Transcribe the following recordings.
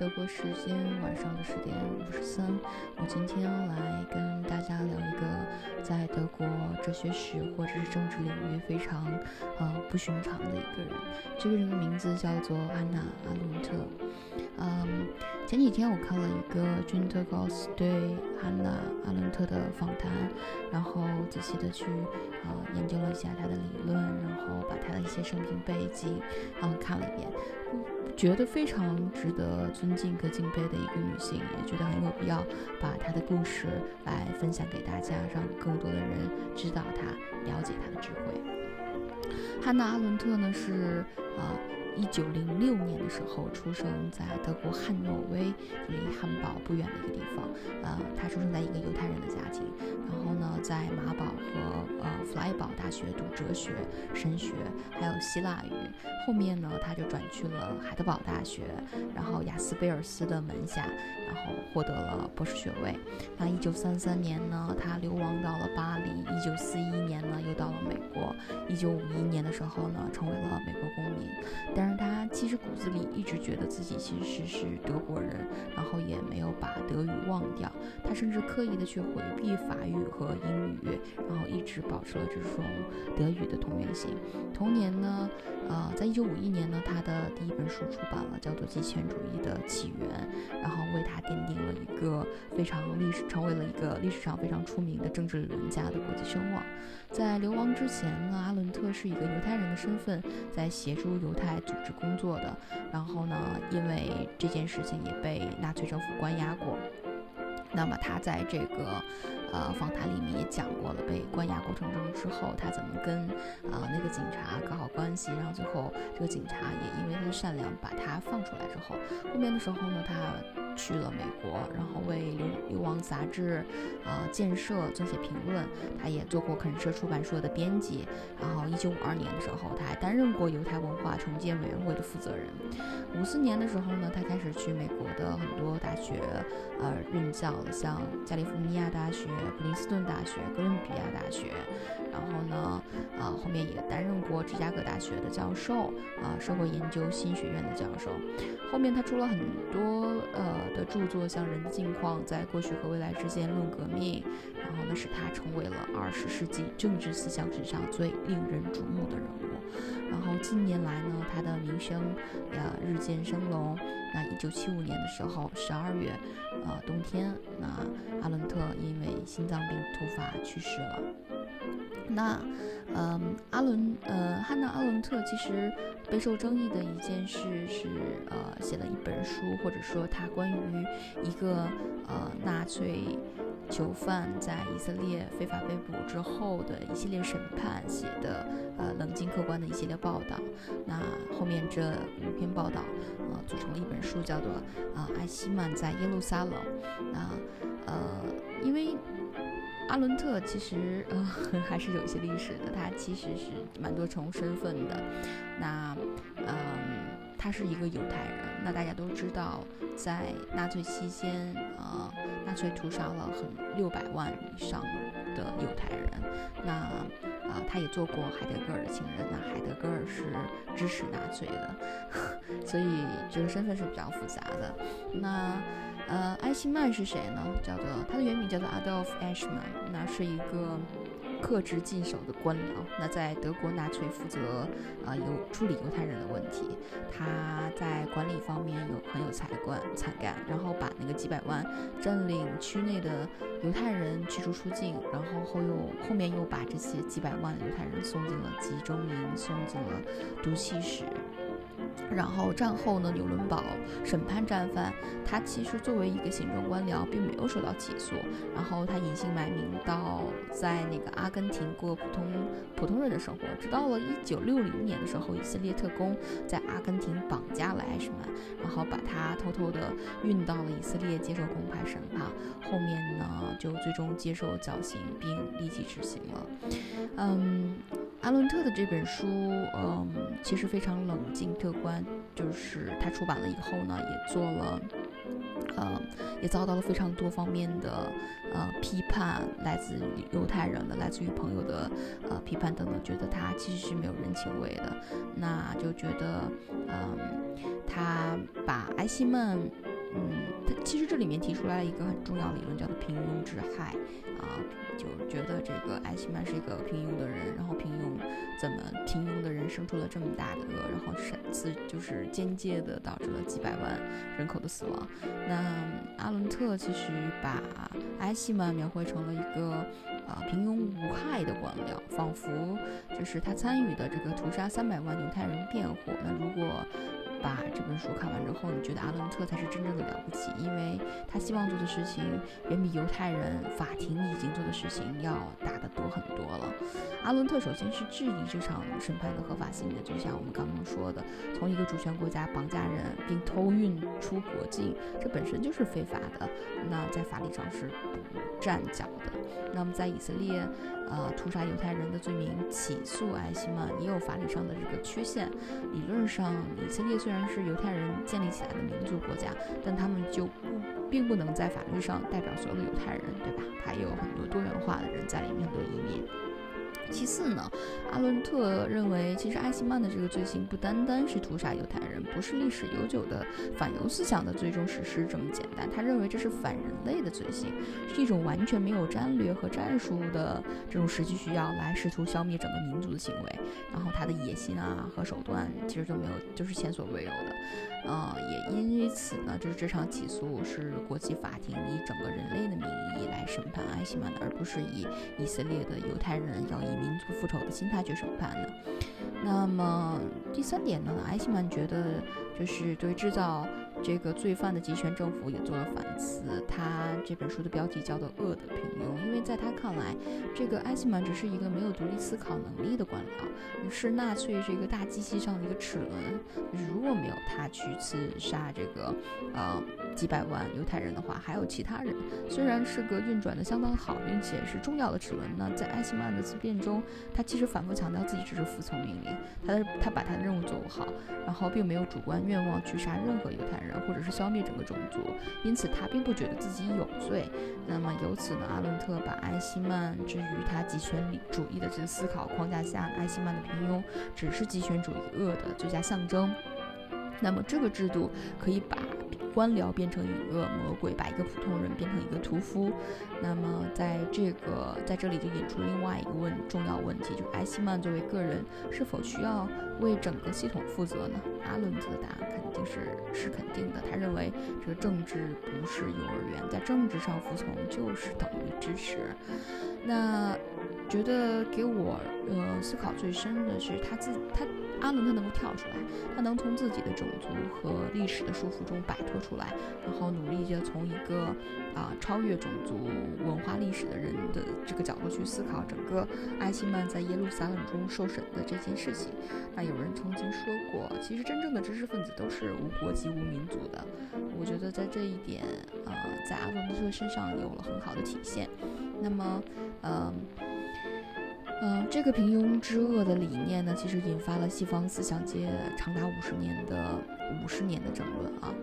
德国时间晚上的十点五十三，我今天来跟大家聊一个在德国哲学史或者是政治领域非常呃不寻常的一个人。这个人的名字叫做安娜·阿伦特。嗯，前几天我看了一个君特高斯对安娜·阿伦特的访谈，然后仔细的去呃研究了一下他的理论，然后把他的一些生平背景啊看了一遍。觉得非常值得尊敬和敬佩的一个女性，也觉得很有必要把她的故事来分享给大家，让更多的人知道她，了解她的智慧。汉娜·阿伦特呢是啊。一九零六年的时候，出生在德国汉诺威离汉堡不远的一个地方。呃，他出生在一个犹太人的家庭，然后呢，在马堡和呃弗莱堡大学读哲学、神学，还有希腊语。后面呢，他就转去了海德堡大学，然后雅斯贝尔斯的门下，然后获得了博士学位。那一九三三年呢，他流亡到了巴黎。一九四一年呢，又到了美国。一九五一年的时候呢，成为了美国公民。但是他其实骨子里一直觉得自己其实是德国人，然后也没有把德语忘掉。他甚至刻意的去回避法语和英语，然后一直保持了这种德语的同源性。同年呢，呃，在一九五一年呢，他的第一本书出版了，叫做《极权主义的起源》，然后为他奠定了一个非常历史，成为了一个历史上非常出名的政治理论家的国际声望。在流亡之前呢，阿伦特是一个犹太人的身份，在协助犹太。组织工作的，然后呢，因为这件事情也被纳粹政府关押过。那么他在这个呃访谈里面也讲过了，被关押过程中之后，他怎么跟啊那个警察搞好关系，然后最后这个警察也因为他的善良把他放出来之后，后面的时候呢，他。去了美国，然后为流流亡杂志啊建设撰写评论。他也做过肯舍出版社的编辑。然后，一九五二年的时候，他还担任过犹太文化重建委员会的负责人。五四年的时候呢，他开始去美国的很多大学呃任教，像加利福尼亚大学、普林斯顿大学、哥伦比亚大学。然后呢，后面也担任过芝加哥大学的教授，啊社会研究新学院的教授。后面他出了很多呃。的著作像《人的境况》在过去和未来之间论革命，然后呢使他成为了二十世纪政治思想史上最令人瞩目的人物。然后近年来呢，他的名声呃日渐升龙。那一九七五年的时候，十二月，呃冬天，那阿伦特因为心脏病突发去世了。那，嗯，阿伦，呃，汉娜·阿伦特其实备受争议的一件事是，呃，写了一本书，或者说他关于一个呃纳粹囚犯在以色列非法被捕之后的一系列审判写的，呃，冷静客观的一系列报道。那后面这五篇报道，呃，组成了一本书，叫做《啊，艾希曼在耶路撒冷》。那，呃，因为。阿伦特其实呃 还是有一些历史的，他其实是蛮多重身份的。那嗯，他是一个犹太人。那大家都知道，在纳粹期间，呃，纳粹屠杀了很六百万以上的犹太人。那啊，他也做过海德格尔的情人。那海德格尔是支持纳粹的，所以这个身份是比较复杂的。那。呃，艾希曼是谁呢？叫做他的原名叫做 Adolf Eichmann，那是一个克制禁手的官僚。那在德国纳粹负责啊犹处理犹太人的问题，他在管理方面有很有才干才干，然后把那个几百万占领区内的犹太人驱逐出境，然后后又后面又把这些几百万犹太人送进了集中营，送进了毒气室。然后战后呢，纽伦堡审判战犯，他其实作为一个行政官僚，并没有受到起诉。然后他隐姓埋名到在那个阿根廷过普通普通人的生活，直到了一九六零年的时候，以色列特工在阿根廷绑架了艾什曼，然后把他偷偷的运到了以色列接受公开审判。后面呢，就最终接受绞刑并立即执行了。嗯。阿伦特的这本书，嗯，其实非常冷静客观，就是他出版了以后呢，也做了，呃，也遭到了非常多方面的呃批判，来自犹太人的，来自于朋友的呃批判等等，觉得他其实是没有人情味的，那就觉得，嗯，他把埃希曼嗯，他其实这里面提出来一个很重要的理论，叫做平庸之害啊，就觉得这个艾希曼是一个平庸的人，然后平庸怎么平庸的人生出了这么大的恶，然后是自就是间接的导致了几百万人口的死亡。那阿伦特其实把艾希曼描绘成了一个啊平庸无害的官僚，仿佛就是他参与的这个屠杀三百万犹太人辩护。那如果把这本书看完之后，你觉得阿伦特才是真正的了不起，因为他希望做的事情远比犹太人法庭已经做的事情要大得多很多了。阿伦特首先是质疑这场审判的合法性的，就像我们刚刚说的，从一个主权国家绑架人并偷运出国境，这本身就是非法的，那在法理上是不站脚的。那么在以色列。呃，屠杀犹太人的罪名起诉艾希曼也有法理上的这个缺陷。理论上，以色列虽然是犹太人建立起来的民族国家，但他们就不并不能在法律上代表所有的犹太人，对吧？他也有很多多元化的人在里面，很多移民。其次呢，阿伦特认为，其实艾希曼的这个罪行不单单是屠杀犹太人，不是历史悠久的反犹思想的最终实施这么简单。他认为这是反人类的罪行，是一种完全没有战略和战术的这种实际需要来试图消灭整个民族的行为。然后他的野心啊和手段其实都没有，就是前所未有的。呃，也因此呢，就是这场起诉是国际法庭以整个人类的名义来审判艾希曼的，而不是以以色列的犹太人要以民族复仇的心态去审判的。那么第三点呢，艾希曼觉得就是对制造。这个罪犯的集权政府也做了反思，他这本书的标题叫做《恶的平庸》，因为在他看来，这个艾希曼只是一个没有独立思考能力的官僚，是纳粹这个大机器上的一个齿轮。如果没有他去刺杀这个呃几百万犹太人的话，还有其他人，虽然是个运转的相当好，并且是重要的齿轮呢，在艾希曼的自辩中，他其实反复强调自己只是服从命令，他的他把他的任务做不好，然后并没有主观愿望去杀任何犹太人。或者是消灭整个种族，因此他并不觉得自己有罪。那么由此呢，阿伦特把艾希曼置于他极权主义的这个思考框架下，艾希曼的平庸只是极权主义恶的最佳象征。那么这个制度可以把官僚变成一个魔鬼，把一个普通人变成一个屠夫。那么在这个在这里就引出另外一个问重要问题，就是艾希曼作为个人是否需要为整个系统负责呢？阿伦特的答案肯定是是肯定的。他认为这个政治不是幼儿园，在政治上服从就是等于支持。那觉得给我呃思考最深的是他自他。阿伦他能够跳出来，他能从自己的种族和历史的束缚中摆脱出来，然后努力的从一个啊超越种族文化历史的人的这个角度去思考整个艾希曼在耶路撒冷中受审的这件事情。那有人曾经说过，其实真正的知识分子都是无国籍无民族的。我觉得在这一点，呃，在阿伦特身上有了很好的体现。那么，嗯。嗯，这个平庸之恶的理念呢，其实引发了西方思想界长达五十年的五十年的争论啊。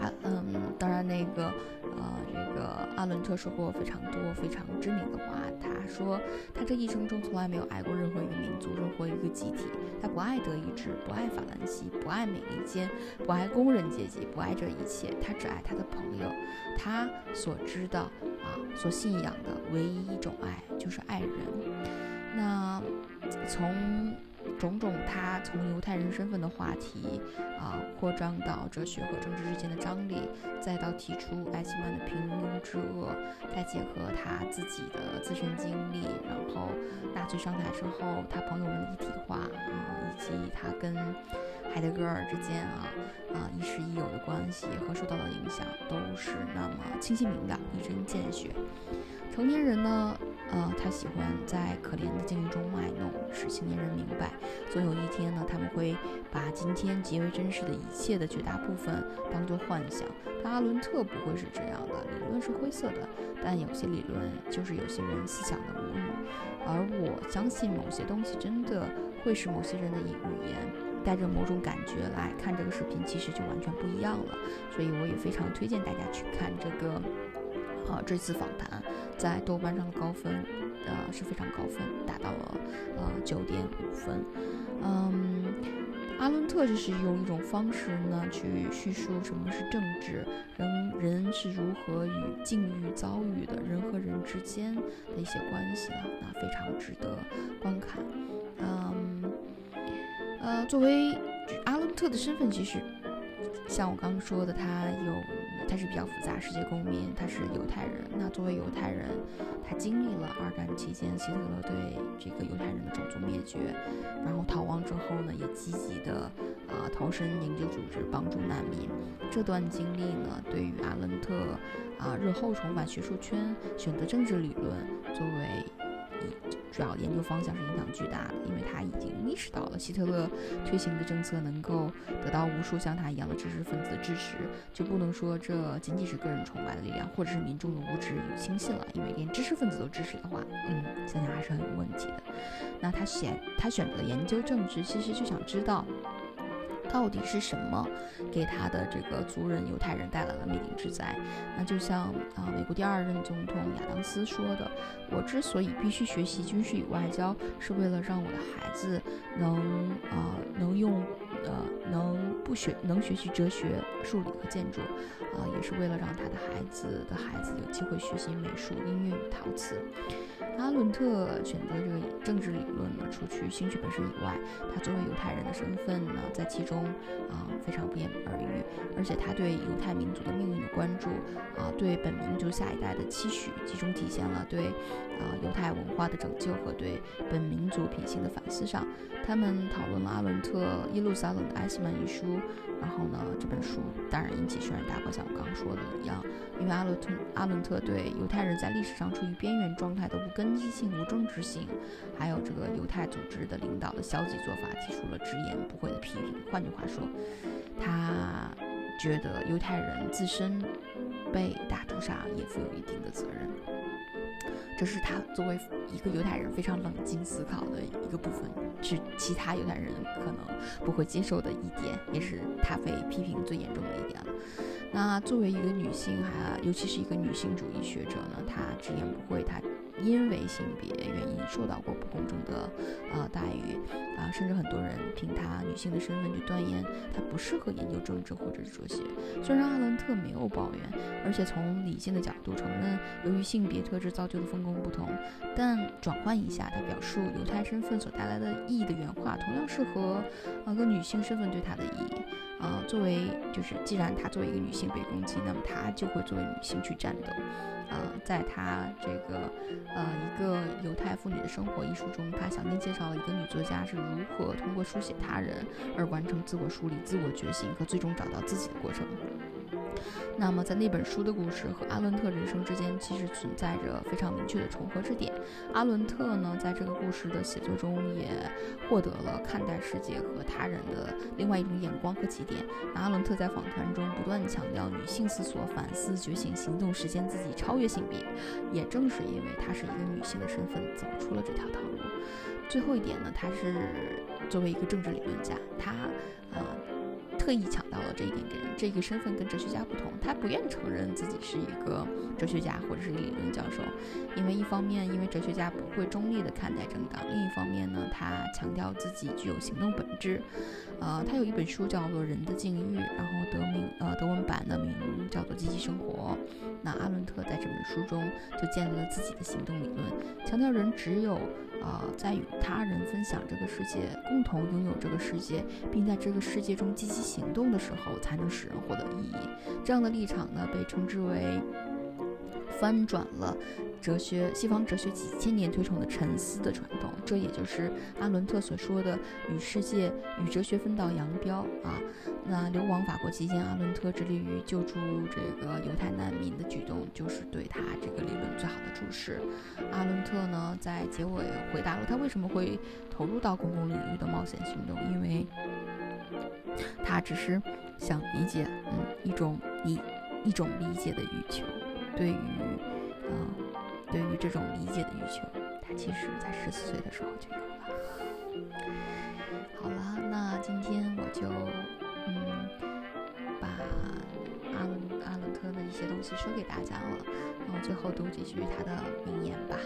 啊，嗯，当然那个，呃，这个阿伦特说过非常多非常知名的话。他说，他这一生中从来没有爱过任何一个民族，任何一个集体。他不爱德意志，不爱法兰西，不爱美利坚，不爱工人阶级，不爱这一切。他只爱他的朋友。他所知道，所信仰的唯一一种爱就是爱人。那从种种他从犹太人身份的话题啊，扩张到哲学和政治之间的张力，再到提出艾希曼的平庸之恶，再结合他自己的自身经历，然后纳粹上台之后他朋友们的一体化啊，以及他跟海德格尔之间啊啊亦师亦友的关系和受到的影响，都是那么清晰明了，一针见血。成年人呢？呃，他喜欢在可怜的境遇中卖弄，使青年人明白，总有一天呢，他们会把今天极为真实的一切的绝大部分当作幻想。但阿伦特不会是这样的，理论是灰色的，但有些理论就是有些人思想的母语。而我相信某些东西真的会是某些人的语言，带着某种感觉来看这个视频，其实就完全不一样了。所以我也非常推荐大家去看这个。啊，这次访谈在豆瓣上的高分，呃是非常高分，达到了呃九点五分。嗯，阿伦特就是用一种方式呢去叙述什么是政治，人人是如何与境遇遭遇的，人和人之间的一些关系啊，那非常值得观看。嗯，呃，作为阿伦特的身份，其实像我刚刚说的，他有。他是比较复杂，世界公民，他是犹太人。那作为犹太人，他经历了二战期间希特勒对这个犹太人的种族灭绝，然后逃亡之后呢，也积极的啊投身营救组织，帮助难民。这段经历呢，对于阿伦特啊日后重返学术圈，选择政治理论作为。主要研究方向是影响巨大的，因为他已经意识到了希特勒推行的政策能够得到无数像他一样的知识分子的支持，就不能说这仅仅是个人崇拜的力量，或者是民众的无知与轻信了。因为连知识分子都支持的话，嗯，想想还是很有问题的。那他选他选择研究政治，其实就想知道。到底是什么给他的这个族人犹太人带来了灭顶之灾？那就像啊，美国第二任总统亚当斯说的：“我之所以必须学习军事与外交，是为了让我的孩子能啊能用呃能不学能学习哲学、数理和建筑，啊也是为了让他的孩子的孩子有机会学习美术、音乐与陶瓷。”阿伦特选择这个政治理论呢，除去兴趣本身以外，他作为犹太人的身份呢，在其中啊非常不言而喻。而且他对犹太民族的命运的关注啊，对本民族下一代的期许，集中体现了对啊犹太文化的拯救和对本民族品行的反思上。他们讨论了阿伦特《耶路撒冷的埃希曼》一书。然后呢，这本书当然引起轩然大波，像我刚刚说的一样，因为阿伦特阿伦特对犹太人在历史上处于边缘状态的无根基性、无政治性，还有这个犹太组织的领导的消极做法，提出了直言不讳的批评。换句话说，他觉得犹太人自身被大屠杀也负有一定的责任。这是他作为一个犹太人非常冷静思考的一个部分，是其他犹太人可能不会接受的一点，也是他被批评最严重的一点了。那作为一个女性，还尤其是一个女性主义学者呢，她直言不讳，她。因为性别原因受到过不公正的呃待遇啊，甚至很多人凭她女性的身份就断言她不适合研究政治或者是哲学。虽然阿伦特没有抱怨，而且从理性的角度承认，由于性别特质造就的分工不同，但转换一下，他表述犹太身份所带来的意义的原话，同样适合呃个女性身份对她的意义呃。作为就是既然她作为一个女性被攻击，那么她就会作为女性去战斗。呃，在她这个呃一个犹太妇女的生活一书中，她详尽介绍了一个女作家是如何通过书写他人而完成自我梳理、自我觉醒和最终找到自己的过程。那么，在那本书的故事和阿伦特人生之间，其实存在着非常明确的重合之点。阿伦特呢，在这个故事的写作中，也获得了看待世界和他人的另外一种眼光和起点。那阿伦特在访谈中不断强调女性思索、反思、觉醒、行动、实现自己、超越性别。也正是因为她是一个女性的身份，走出了这条道路。最后一点呢，她是作为一个政治理论家，她啊。特意强调了这一点，跟这个身份跟哲学家不同，他不愿承认自己是一个哲学家或者是理论教授，因为一方面，因为哲学家不会中立的看待政党；另一方面呢，他强调自己具有行动本质。呃，他有一本书叫做《人的境遇》，然后德名呃德文版的名叫做《积极生活》。那阿伦特在这本书中就建立了自己的行动理论，强调人只有。啊，在与他人分享这个世界，共同拥有这个世界，并在这个世界中积极行动的时候，才能使人获得意义。这样的立场呢，被称之为翻转了。哲学，西方哲学几千年推崇的沉思的传统，这也就是阿伦特所说的与世界、与哲学分道扬镳啊。那流亡法国期间，阿伦特致力于救助这个犹太难民的举动，就是对他这个理论最好的注释。阿伦特呢，在结尾回答了他为什么会投入到公共领域的冒险行动，因为他只是想理解，嗯，一种理一种理解的欲求，对于，嗯。对于这种理解的欲求，他其实在十四岁的时候就有了。好了，那今天我就嗯把阿伦阿伦特的一些东西说给大家了，然后最后读几句他的名言吧。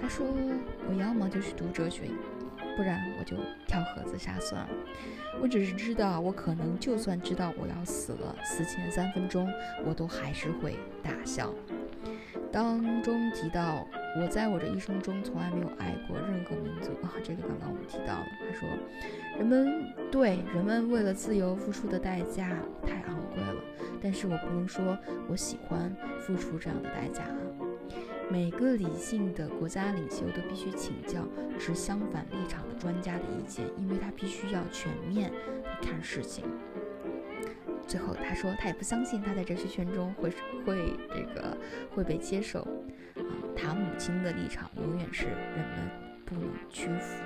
他说：“我要么就去读哲学，不然我就跳盒子杀算了。我只是知道，我可能就算知道我要死了，死前三分钟我都还是会大笑。”当中提到，我在我这一生中从来没有爱过任何民族啊，这个刚刚我们提到了。他说，人们对人们为了自由付出的代价太昂贵了，但是我不能说我喜欢付出这样的代价。每个理性的国家领袖都必须请教持相反立场的专家的意见，因为他必须要全面看事情。最后，他说他也不相信他在哲学圈中会会这个会被接受，啊，他母亲的立场永远是人们不能屈服。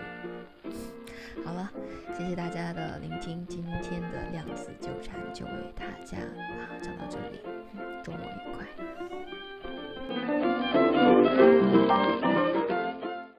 好了，谢谢大家的聆听，今天的量子纠缠就为大家啊讲到这里，周末愉快。